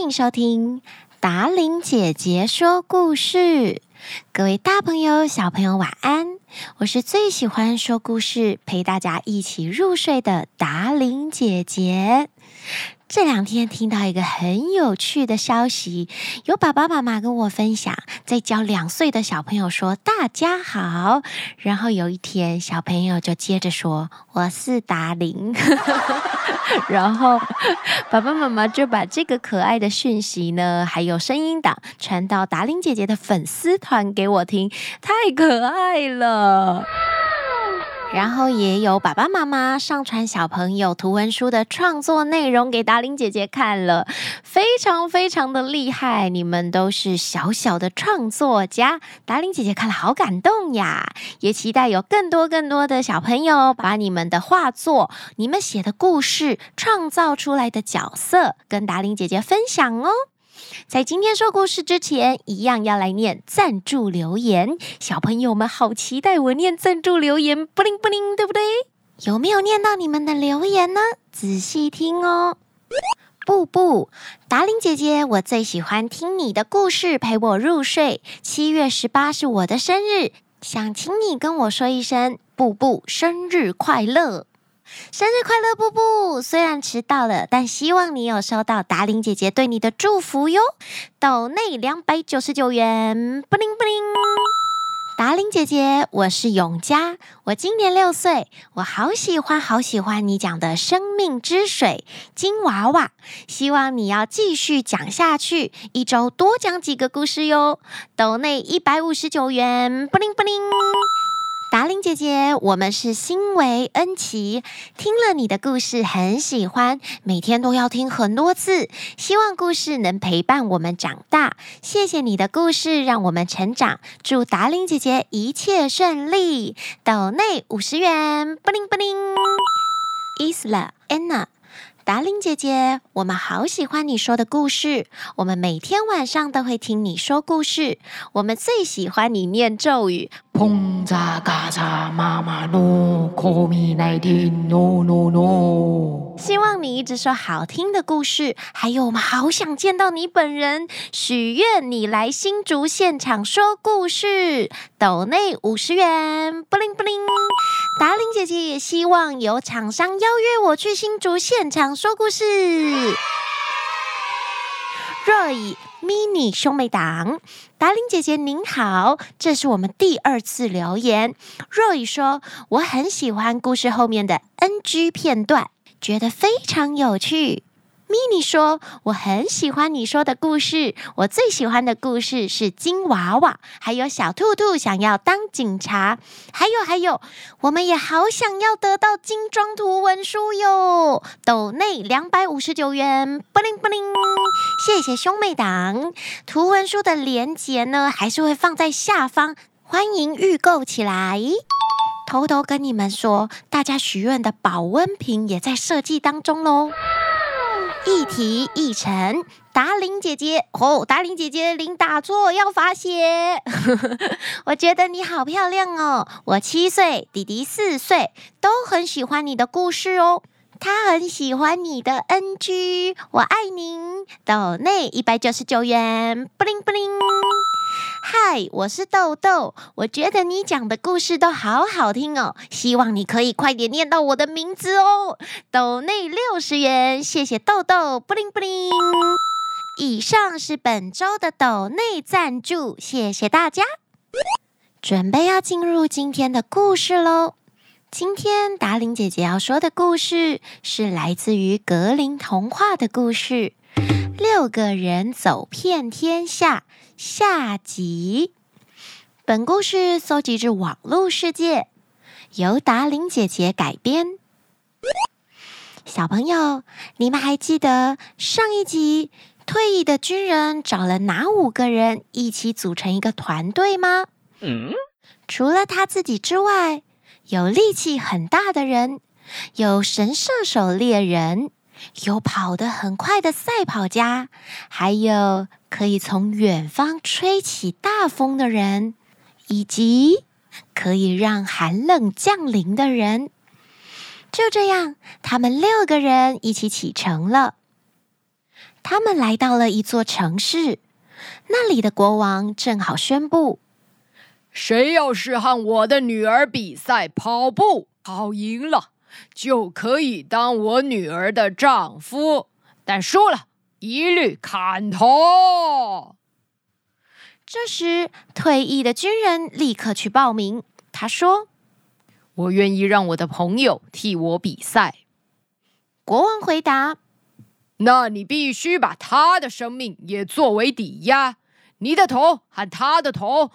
迎收听达玲姐姐说故事。各位大朋友、小朋友，晚安！我是最喜欢说故事、陪大家一起入睡的达玲姐姐。这两天听到一个很有趣的消息，有爸爸妈妈跟我分享，在教两岁的小朋友说“大家好”，然后有一天小朋友就接着说“我是达伶 ”，然后爸爸妈妈就把这个可爱的讯息呢，还有声音档传到达伶姐姐的粉丝团给我听，太可爱了。然后也有爸爸妈妈上传小朋友图文书的创作内容给达伶姐姐看了，非常非常的厉害，你们都是小小的创作家，达伶姐姐看了好感动呀！也期待有更多更多的小朋友把你们的画作、你们写的故事、创造出来的角色跟达伶姐姐分享哦。在今天说故事之前，一样要来念赞助留言。小朋友们好期待我念赞助留言，布灵布灵，对不对？有没有念到你们的留言呢？仔细听哦。布布，达伶姐姐，我最喜欢听你的故事，陪我入睡。七月十八是我的生日，想请你跟我说一声，布布生日快乐。生日快乐，布布！虽然迟到了，但希望你有收到达玲姐姐对你的祝福哟。抖内两百九十九元，布灵布灵。达玲姐姐，我是永嘉，我今年六岁，我好喜欢好喜欢你讲的《生命之水》金娃娃，希望你要继续讲下去，一周多讲几个故事哟。抖内一百五十九元，布灵布灵。达伶姐姐，我们是新维恩琪，听了你的故事很喜欢，每天都要听很多次，希望故事能陪伴我们长大。谢谢你的故事，让我们成长。祝达伶姐姐一切顺利。抖内五十元，布灵布灵。Isla Anna。达伶姐姐，我们好喜欢你说的故事，我们每天晚上都会听你说故事。我们最喜欢你念咒语，砰嚓嘎嚓，妈妈喏，call me 来听，no no no。希望你一直说好听的故事，还有我们好想见到你本人，许愿你来新竹现场说故事。抖内五十元，布灵布灵。达玲姐姐也希望有厂商邀约我去新竹现场说故事。Roy Mini 兄妹档，达令姐姐您好，这是我们第二次留言。若雨说我很喜欢故事后面的 NG 片段，觉得非常有趣。咪咪说：“我很喜欢你说的故事，我最喜欢的故事是金娃娃，还有小兔兔想要当警察，还有还有，我们也好想要得到精装图文书哟。”斗内两百五十九元，布灵布灵，谢谢兄妹档。图文书的链接呢，还是会放在下方，欢迎预购起来。偷偷跟你们说，大家许愿的保温瓶也在设计当中喽。一题一成，达琳姐姐哦，达琳姐姐零打错要罚写。我觉得你好漂亮哦，我七岁，弟弟四岁，都很喜欢你的故事哦。他很喜欢你的 NG，我爱您。抖内一百九十九元，布灵布灵。嗨，我是豆豆。我觉得你讲的故事都好好听哦，希望你可以快点念到我的名字哦。斗内六十元，谢谢豆豆，布灵布灵。以上是本周的斗内赞助，谢谢大家。准备要进入今天的故事喽。今天达玲姐姐要说的故事是来自于格林童话的故事，《六个人走遍天下》。下集，本故事搜集至网络世界，由达玲姐姐改编。小朋友，你们还记得上一集退役的军人找了哪五个人一起组成一个团队吗？嗯，除了他自己之外，有力气很大的人，有神射手猎人。有跑得很快的赛跑家，还有可以从远方吹起大风的人，以及可以让寒冷降临的人。就这样，他们六个人一起启程了。他们来到了一座城市，那里的国王正好宣布：谁要是和我的女儿比赛跑步跑赢了，就可以当我女儿的丈夫；但输了，一律砍头。这时，退役的军人立刻去报名。他说：“我愿意让我的朋友替我比赛。”国王回答：“那你必须把他的生命也作为抵押，你的头和他的头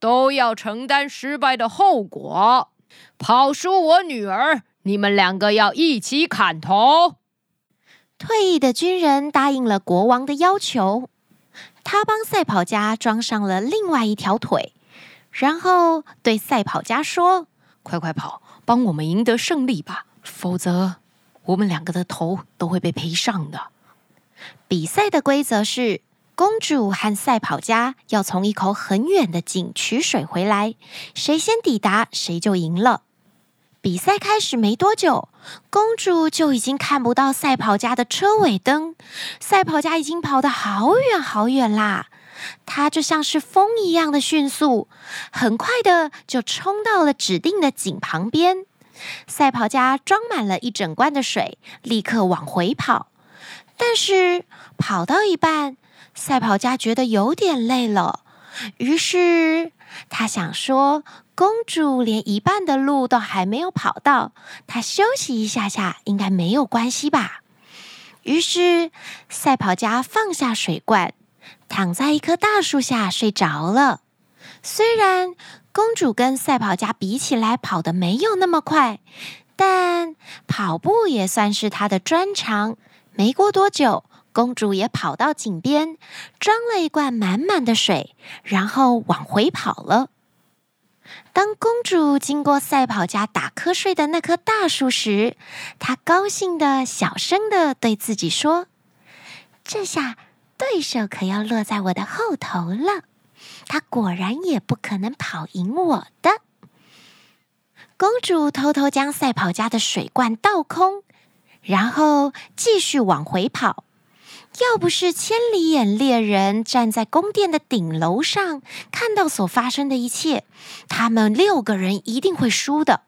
都要承担失败的后果。跑输我女儿，你们两个要一起砍头。”退役的军人答应了国王的要求。他帮赛跑家装上了另外一条腿，然后对赛跑家说：“快快跑，帮我们赢得胜利吧！否则，我们两个的头都会被赔上的。”比赛的规则是，公主和赛跑家要从一口很远的井取水回来，谁先抵达，谁就赢了。比赛开始没多久，公主就已经看不到赛跑家的车尾灯。赛跑家已经跑得好远好远啦，她就像是风一样的迅速，很快的就冲到了指定的井旁边。赛跑家装满了一整罐的水，立刻往回跑。但是跑到一半，赛跑家觉得有点累了，于是他想说。公主连一半的路都还没有跑到，她休息一下下应该没有关系吧？于是赛跑家放下水罐，躺在一棵大树下睡着了。虽然公主跟赛跑家比起来跑得没有那么快，但跑步也算是她的专长。没过多久，公主也跑到井边，装了一罐满满的水，然后往回跑了。当公主经过赛跑家打瞌睡的那棵大树时，她高兴地小声地对自己说：“这下对手可要落在我的后头了。他果然也不可能跑赢我的。”公主偷偷将赛跑家的水罐倒空，然后继续往回跑。要不是千里眼猎人站在宫殿的顶楼上看到所发生的一切，他们六个人一定会输的。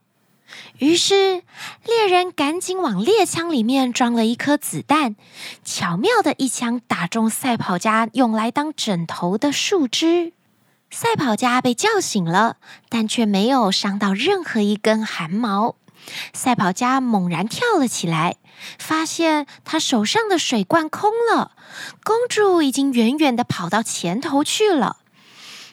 于是猎人赶紧往猎枪里面装了一颗子弹，巧妙的一枪打中赛跑家用来当枕头的树枝。赛跑家被叫醒了，但却没有伤到任何一根汗毛。赛跑家猛然跳了起来。发现他手上的水罐空了，公主已经远远地跑到前头去了。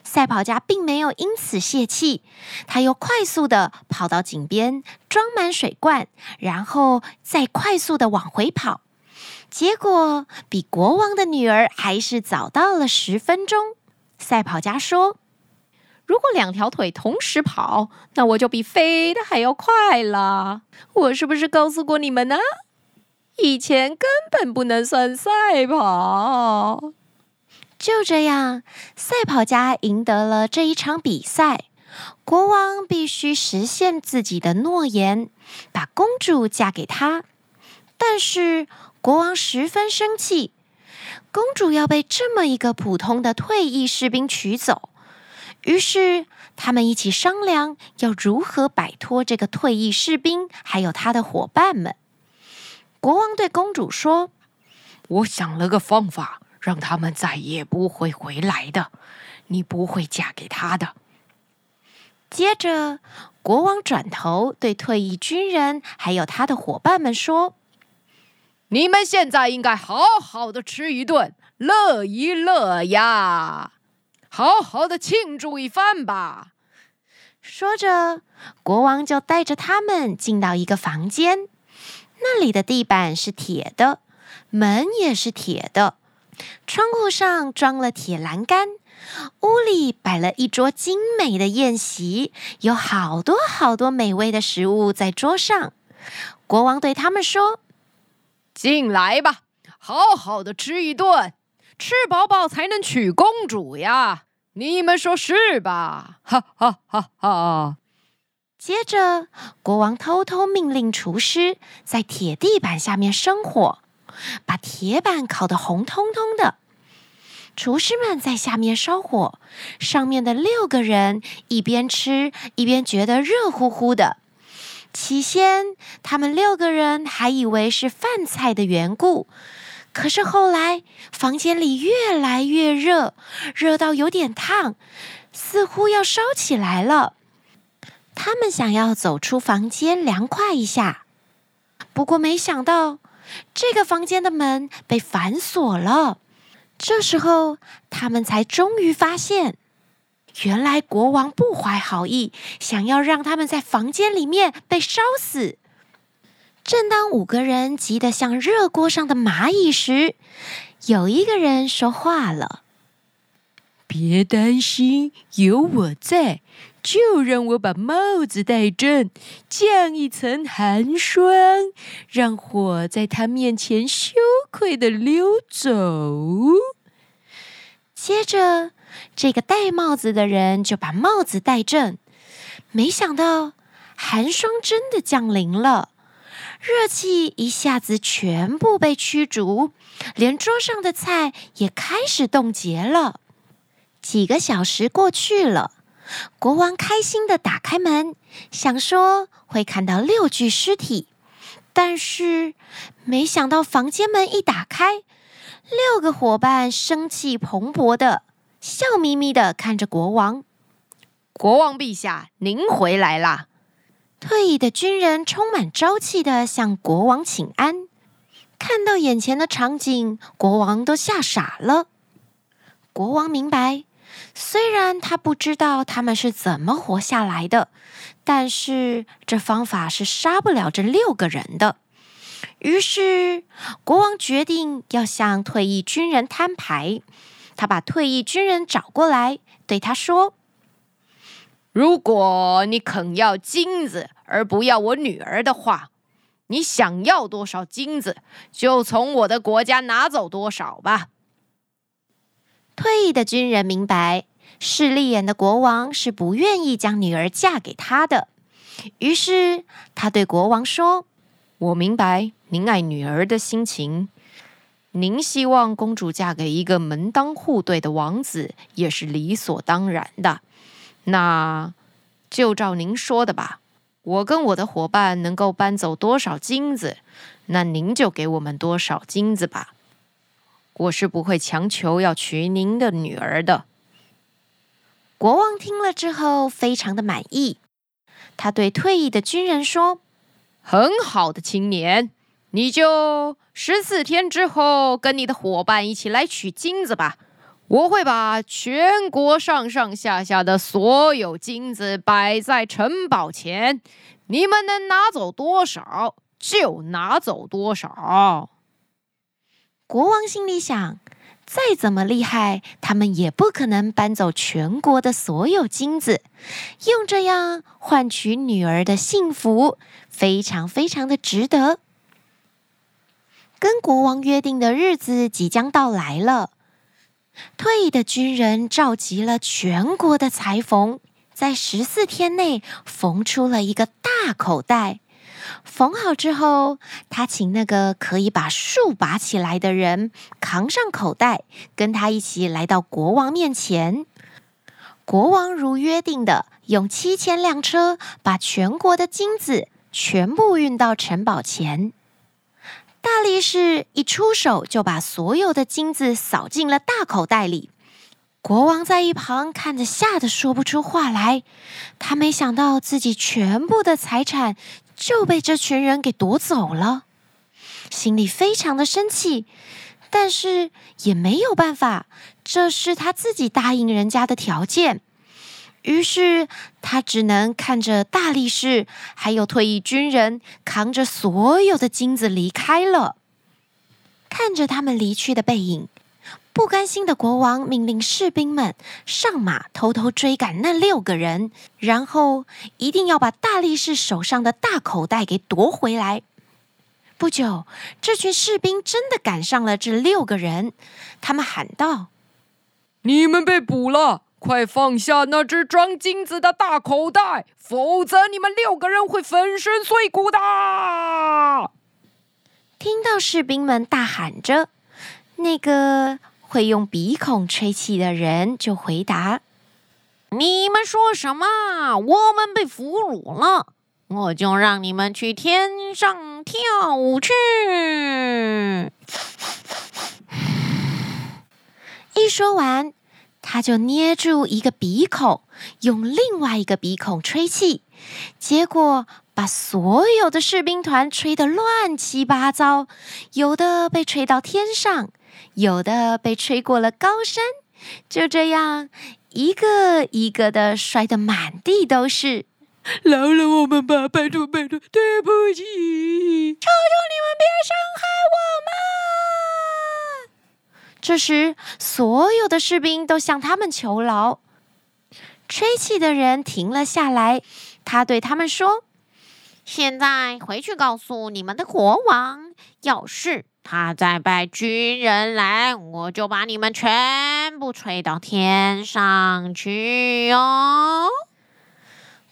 赛跑家并没有因此泄气，他又快速地跑到井边，装满水罐，然后再快速地往回跑。结果比国王的女儿还是早到了十分钟。赛跑家说：“如果两条腿同时跑，那我就比飞的还要快了。我是不是告诉过你们呢？”以前根本不能算赛跑。就这样，赛跑家赢得了这一场比赛。国王必须实现自己的诺言，把公主嫁给他。但是国王十分生气，公主要被这么一个普通的退役士兵娶走。于是他们一起商量要如何摆脱这个退役士兵，还有他的伙伴们。国王对公主说：“我想了个方法，让他们再也不会回来的。你不会嫁给他的。”接着，国王转头对退役军人还有他的伙伴们说：“你们现在应该好好的吃一顿，乐一乐呀，好好的庆祝一番吧。”说着，国王就带着他们进到一个房间。那里的地板是铁的，门也是铁的，窗户上装了铁栏杆，屋里摆了一桌精美的宴席，有好多好多美味的食物在桌上。国王对他们说：“进来吧，好好的吃一顿，吃饱饱才能娶公主呀！你们说是吧？”哈哈哈哈。接着，国王偷偷命令厨师在铁地板下面生火。把铁板烤得红彤彤的。厨师们在下面烧火，上面的六个人一边吃一边觉得热乎乎的。起先，他们六个人还以为是饭菜的缘故，可是后来房间里越来越热，热到有点烫，似乎要烧起来了。他们想要走出房间凉快一下，不过没想到这个房间的门被反锁了。这时候，他们才终于发现。原来国王不怀好意，想要让他们在房间里面被烧死。正当五个人急得像热锅上的蚂蚁时，有一个人说话了：“别担心，有我在，就让我把帽子戴正，降一层寒霜，让火在他面前羞愧地溜走。”接着。这个戴帽子的人就把帽子戴正，没想到寒霜真的降临了，热气一下子全部被驱逐，连桌上的菜也开始冻结了。几个小时过去了，国王开心地打开门，想说会看到六具尸体，但是没想到房间门一打开，六个伙伴生气蓬勃的。笑眯眯地看着国王，国王陛下，您回来啦！退役的军人充满朝气的向国王请安。看到眼前的场景，国王都吓傻了。国王明白，虽然他不知道他们是怎么活下来的，但是这方法是杀不了这六个人的。于是，国王决定要向退役军人摊牌。他把退役军人找过来，对他说：“如果你肯要金子，而不要我女儿的话，你想要多少金子，就从我的国家拿走多少吧。”退役的军人明白，势利眼的国王是不愿意将女儿嫁给他的，于是他对国王说：“我明白您爱女儿的心情。”您希望公主嫁给一个门当户对的王子，也是理所当然的。那就照您说的吧。我跟我的伙伴能够搬走多少金子，那您就给我们多少金子吧。我是不会强求要娶您的女儿的。国王听了之后，非常的满意。他对退役的军人说：“很好的青年。”你就十四天之后跟你的伙伴一起来取金子吧。我会把全国上上下下的所有金子摆在城堡前，你们能拿走多少就拿走多少。国王心里想：再怎么厉害，他们也不可能搬走全国的所有金子，用这样换取女儿的幸福，非常非常的值得。跟国王约定的日子即将到来了。退役的军人召集了全国的裁缝，在十四天内缝出了一个大口袋。缝好之后，他请那个可以把树拔起来的人扛上口袋，跟他一起来到国王面前。国王如约定的，用七千辆车把全国的金子全部运到城堡前。大力士一出手，就把所有的金子扫进了大口袋里。国王在一旁看着，吓得说不出话来。他没想到自己全部的财产就被这群人给夺走了，心里非常的生气，但是也没有办法，这是他自己答应人家的条件。于是他只能看着大力士还有退役军人扛着所有的金子离开了。看着他们离去的背影，不甘心的国王命令士兵们上马，偷偷追赶那六个人，然后一定要把大力士手上的大口袋给夺回来。不久，这群士兵真的赶上了这六个人，他们喊道：“你们被捕了！”快放下那只装金子的大口袋，否则你们六个人会粉身碎骨的！听到士兵们大喊着，那个会用鼻孔吹气的人就回答：“你们说什么？我们被俘虏了，我就让你们去天上跳舞去。”一说完，他就捏住一个鼻孔，用另外一个鼻孔吹气，结果把所有的士兵团吹得乱七八糟，有的被吹到天上，有的被吹过了高山，就这样一个一个的摔得满地都是。饶了我们吧，拜托拜托，对不起，求求你们别伤害我们！这时，所有的士兵都向他们求饶。吹气的人停了下来，他对他们说：“现在回去告诉你们的国王，要是他再派军人来，我就把你们全部吹到天上去哟。”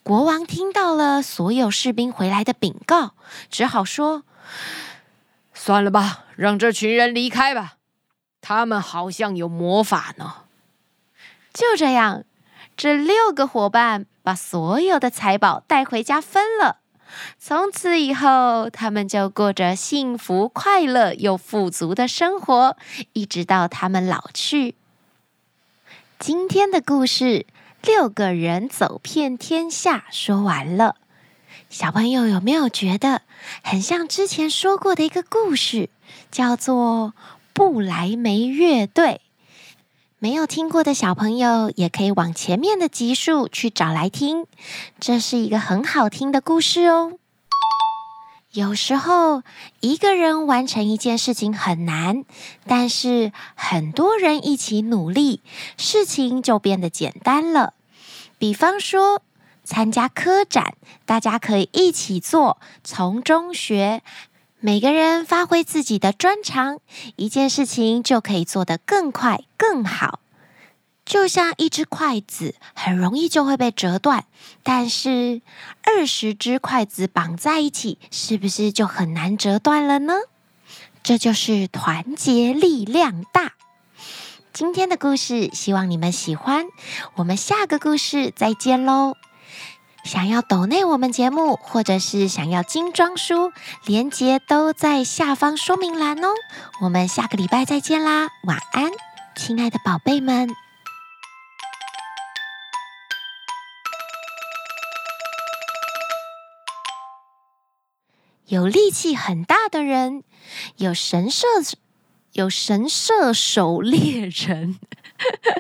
国王听到了所有士兵回来的禀告，只好说：“算了吧，让这群人离开吧。他们好像有魔法呢。”就这样。这六个伙伴把所有的财宝带回家分了。从此以后，他们就过着幸福、快乐又富足的生活，一直到他们老去。今天的故事《六个人走遍天下》说完了。小朋友有没有觉得很像之前说过的一个故事，叫做《布莱梅乐队》？没有听过的小朋友，也可以往前面的集数去找来听。这是一个很好听的故事哦。有时候一个人完成一件事情很难，但是很多人一起努力，事情就变得简单了。比方说参加科展，大家可以一起做，从中学。每个人发挥自己的专长，一件事情就可以做得更快、更好。就像一只筷子，很容易就会被折断，但是二十只筷子绑在一起，是不是就很难折断了呢？这就是团结力量大。今天的故事，希望你们喜欢。我们下个故事再见喽！想要抖内我们节目，或者是想要精装书，连接都在下方说明栏哦。我们下个礼拜再见啦，晚安，亲爱的宝贝们。有力气很大的人，有神射，有神射手猎人，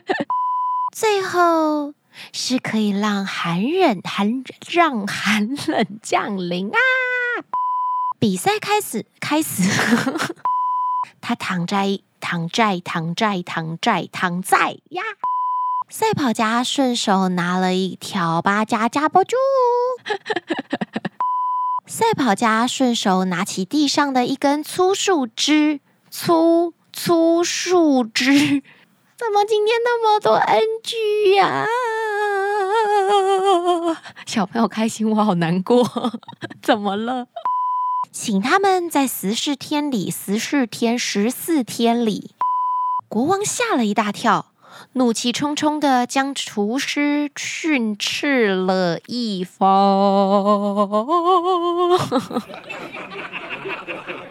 最后。是可以让寒冷寒让寒冷降临啊！比赛开始，开始。他躺在躺在躺在躺在躺在呀！赛跑家顺手拿了一条八加加波猪。赛跑家顺手拿起地上的一根粗树枝，粗粗树枝。怎么今天那么多 NG 呀？小朋友开心，我好难过。怎么了？请他们在十四天里，十四天，十四天里。国王吓了一大跳，怒气冲冲的将厨师训斥了一番。